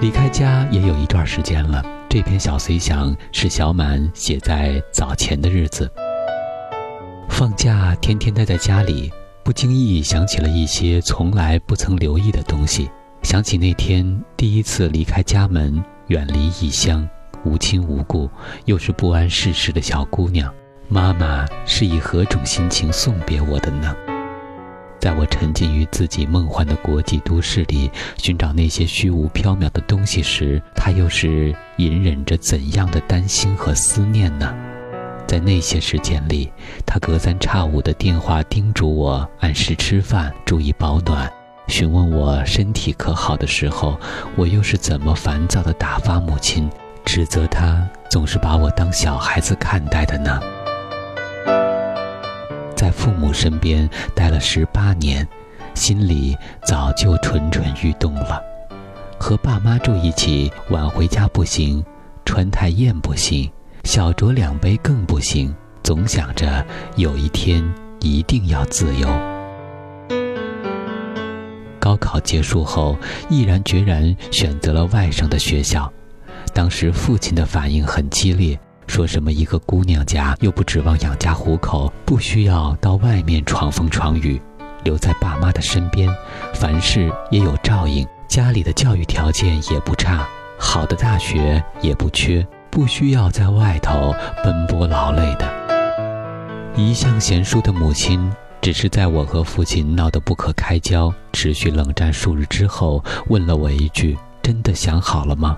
离开家也有一段时间了，这篇小随想是小满写在早前的日子。放假天天待在家里，不经意想起了一些从来不曾留意的东西，想起那天第一次离开家门，远离异乡。无亲无故，又是不谙世事的小姑娘，妈妈是以何种心情送别我的呢？在我沉浸于自己梦幻的国际都市里，寻找那些虚无缥缈的东西时，他又是隐忍着怎样的担心和思念呢？在那些时间里，他隔三差五的电话叮嘱我按时吃饭，注意保暖，询问我身体可好的时候，我又是怎么烦躁的打发母亲？指责他总是把我当小孩子看待的呢。在父母身边待了十八年，心里早就蠢蠢欲动了。和爸妈住一起，晚回家不行，穿太艳不行，小酌两杯更不行。总想着有一天一定要自由。高考结束后，毅然决然选择了外省的学校。当时父亲的反应很激烈，说什么一个姑娘家又不指望养家糊口，不需要到外面闯风闯雨，留在爸妈的身边，凡事也有照应，家里的教育条件也不差，好的大学也不缺，不需要在外头奔波劳累的。一向贤淑的母亲，只是在我和父亲闹得不可开交、持续冷战数日之后，问了我一句：“真的想好了吗？”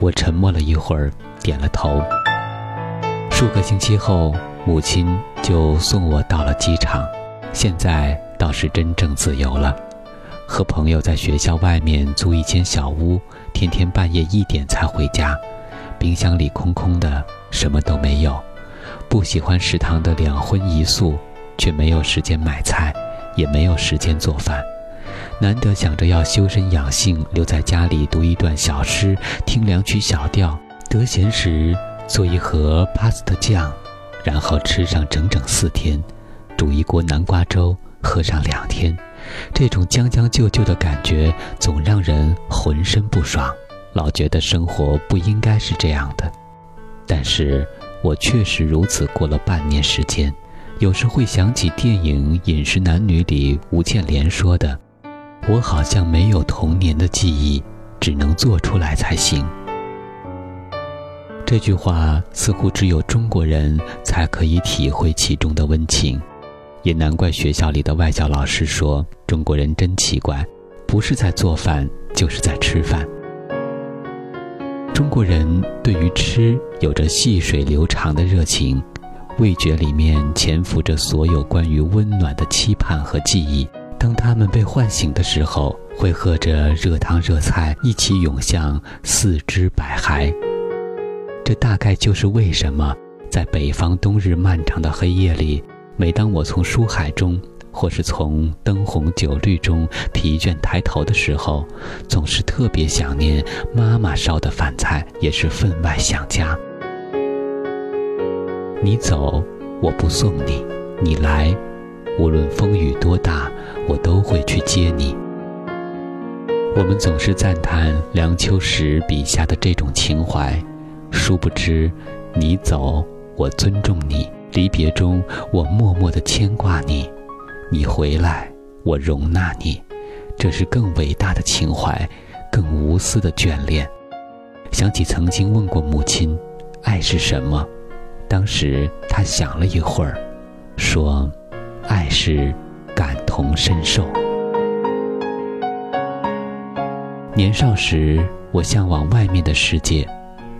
我沉默了一会儿，点了头。数个星期后，母亲就送我到了机场。现在倒是真正自由了，和朋友在学校外面租一间小屋，天天半夜一点才回家。冰箱里空空的，什么都没有。不喜欢食堂的两荤一素，却没有时间买菜，也没有时间做饭。难得想着要修身养性，留在家里读一段小诗，听两曲小调。得闲时做一盒 pasta 酱，然后吃上整整四天；煮一锅南瓜粥，喝上两天。这种将将就就的感觉，总让人浑身不爽。老觉得生活不应该是这样的，但是我确实如此过了半年时间。有时会想起电影《饮食男女》里吴倩莲说的。我好像没有童年的记忆，只能做出来才行。这句话似乎只有中国人才可以体会其中的温情，也难怪学校里的外教老师说中国人真奇怪，不是在做饭就是在吃饭。中国人对于吃有着细水流长的热情，味觉里面潜伏着所有关于温暖的期盼和记忆。当他们被唤醒的时候，会喝着热汤热菜，一起涌向四肢百骸。大概就是为什么在北方冬日漫长的黑夜里，每当我从书海中，或是从灯红酒绿中疲倦抬头的时候，总是特别想念妈妈烧的饭菜，也是分外想家。你走，我不送你；你来。无论风雨多大，我都会去接你。我们总是赞叹梁秋实笔下的这种情怀，殊不知，你走，我尊重你；离别中，我默默的牵挂你；你回来，我容纳你。这是更伟大的情怀，更无私的眷恋。想起曾经问过母亲，爱是什么？当时她想了一会儿，说。爱是感同身受。年少时，我向往外面的世界，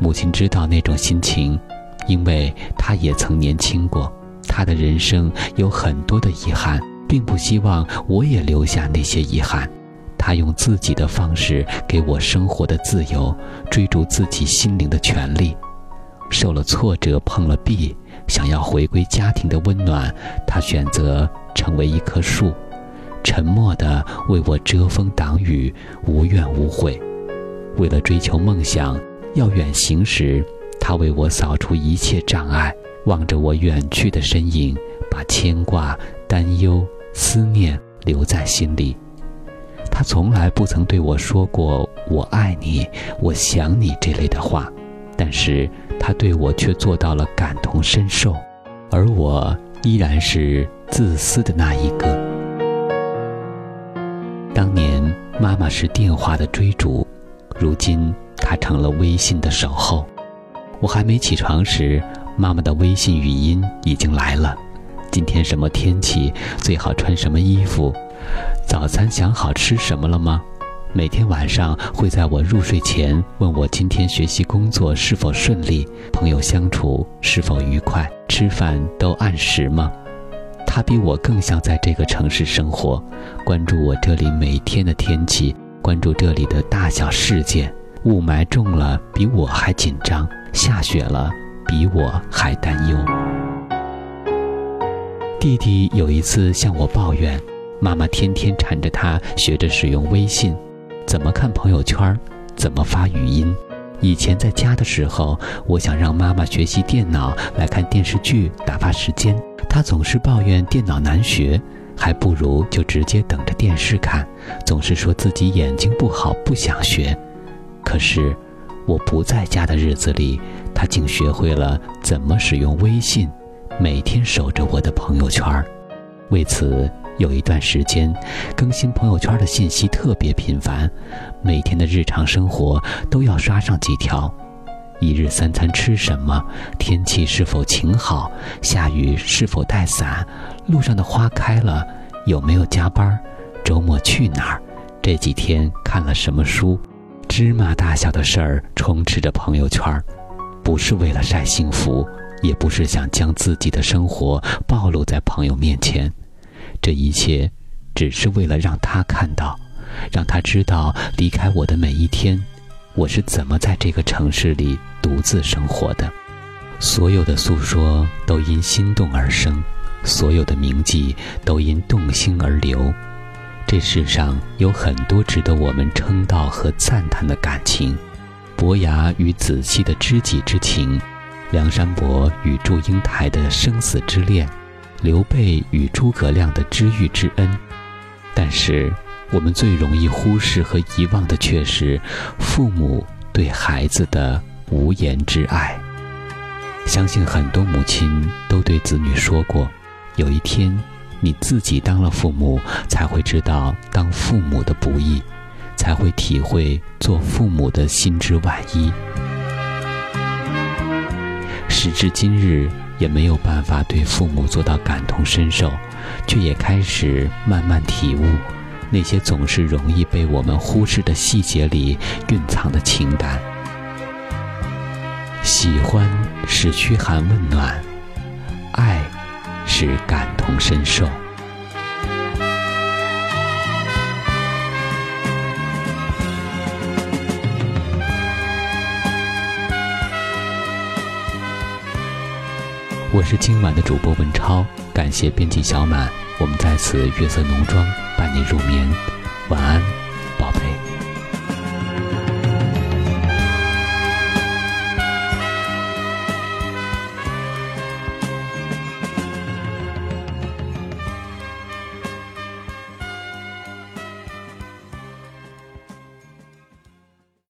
母亲知道那种心情，因为她也曾年轻过。她的人生有很多的遗憾，并不希望我也留下那些遗憾。她用自己的方式给我生活的自由，追逐自己心灵的权利。受了挫折，碰了壁，想要回归家庭的温暖，他选择成为一棵树，沉默地为我遮风挡雨，无怨无悔。为了追求梦想，要远行时，他为我扫除一切障碍，望着我远去的身影，把牵挂、担忧、思念留在心里。他从来不曾对我说过“我爱你”“我想你”这类的话，但是。他对我却做到了感同身受，而我依然是自私的那一个。当年妈妈是电话的追逐，如今他成了微信的守候。我还没起床时，妈妈的微信语音已经来了：今天什么天气？最好穿什么衣服？早餐想好吃什么了吗？每天晚上会在我入睡前问我今天学习工作是否顺利，朋友相处是否愉快，吃饭都按时吗？他比我更像在这个城市生活，关注我这里每天的天气，关注这里的大小事件。雾霾重了比我还紧张，下雪了比我还担忧。弟弟有一次向我抱怨，妈妈天天缠着他学着使用微信。怎么看朋友圈？怎么发语音？以前在家的时候，我想让妈妈学习电脑来看电视剧打发时间，她总是抱怨电脑难学，还不如就直接等着电视看，总是说自己眼睛不好不想学。可是我不在家的日子里，他竟学会了怎么使用微信，每天守着我的朋友圈。为此。有一段时间，更新朋友圈的信息特别频繁，每天的日常生活都要刷上几条：一日三餐吃什么？天气是否晴好？下雨是否带伞？路上的花开了，有没有加班？周末去哪儿？这几天看了什么书？芝麻大小的事儿充斥着朋友圈，不是为了晒幸福，也不是想将自己的生活暴露在朋友面前。这一切，只是为了让他看到，让他知道离开我的每一天，我是怎么在这个城市里独自生活的。所有的诉说都因心动而生，所有的铭记都因动心而留。这世上有很多值得我们称道和赞叹的感情：伯牙与子期的知己之情，梁山伯与祝英台的生死之恋。刘备与诸葛亮的知遇之恩，但是我们最容易忽视和遗忘的却是父母对孩子的无言之爱。相信很多母亲都对子女说过：“有一天，你自己当了父母，才会知道当父母的不易，才会体会做父母的心之万一。”时至今日。也没有办法对父母做到感同身受，却也开始慢慢体悟，那些总是容易被我们忽视的细节里蕴藏的情感。喜欢是嘘寒问暖，爱是感同身受。我是今晚的主播文超，感谢编辑小满，我们在此月色浓妆伴你入眠，晚安。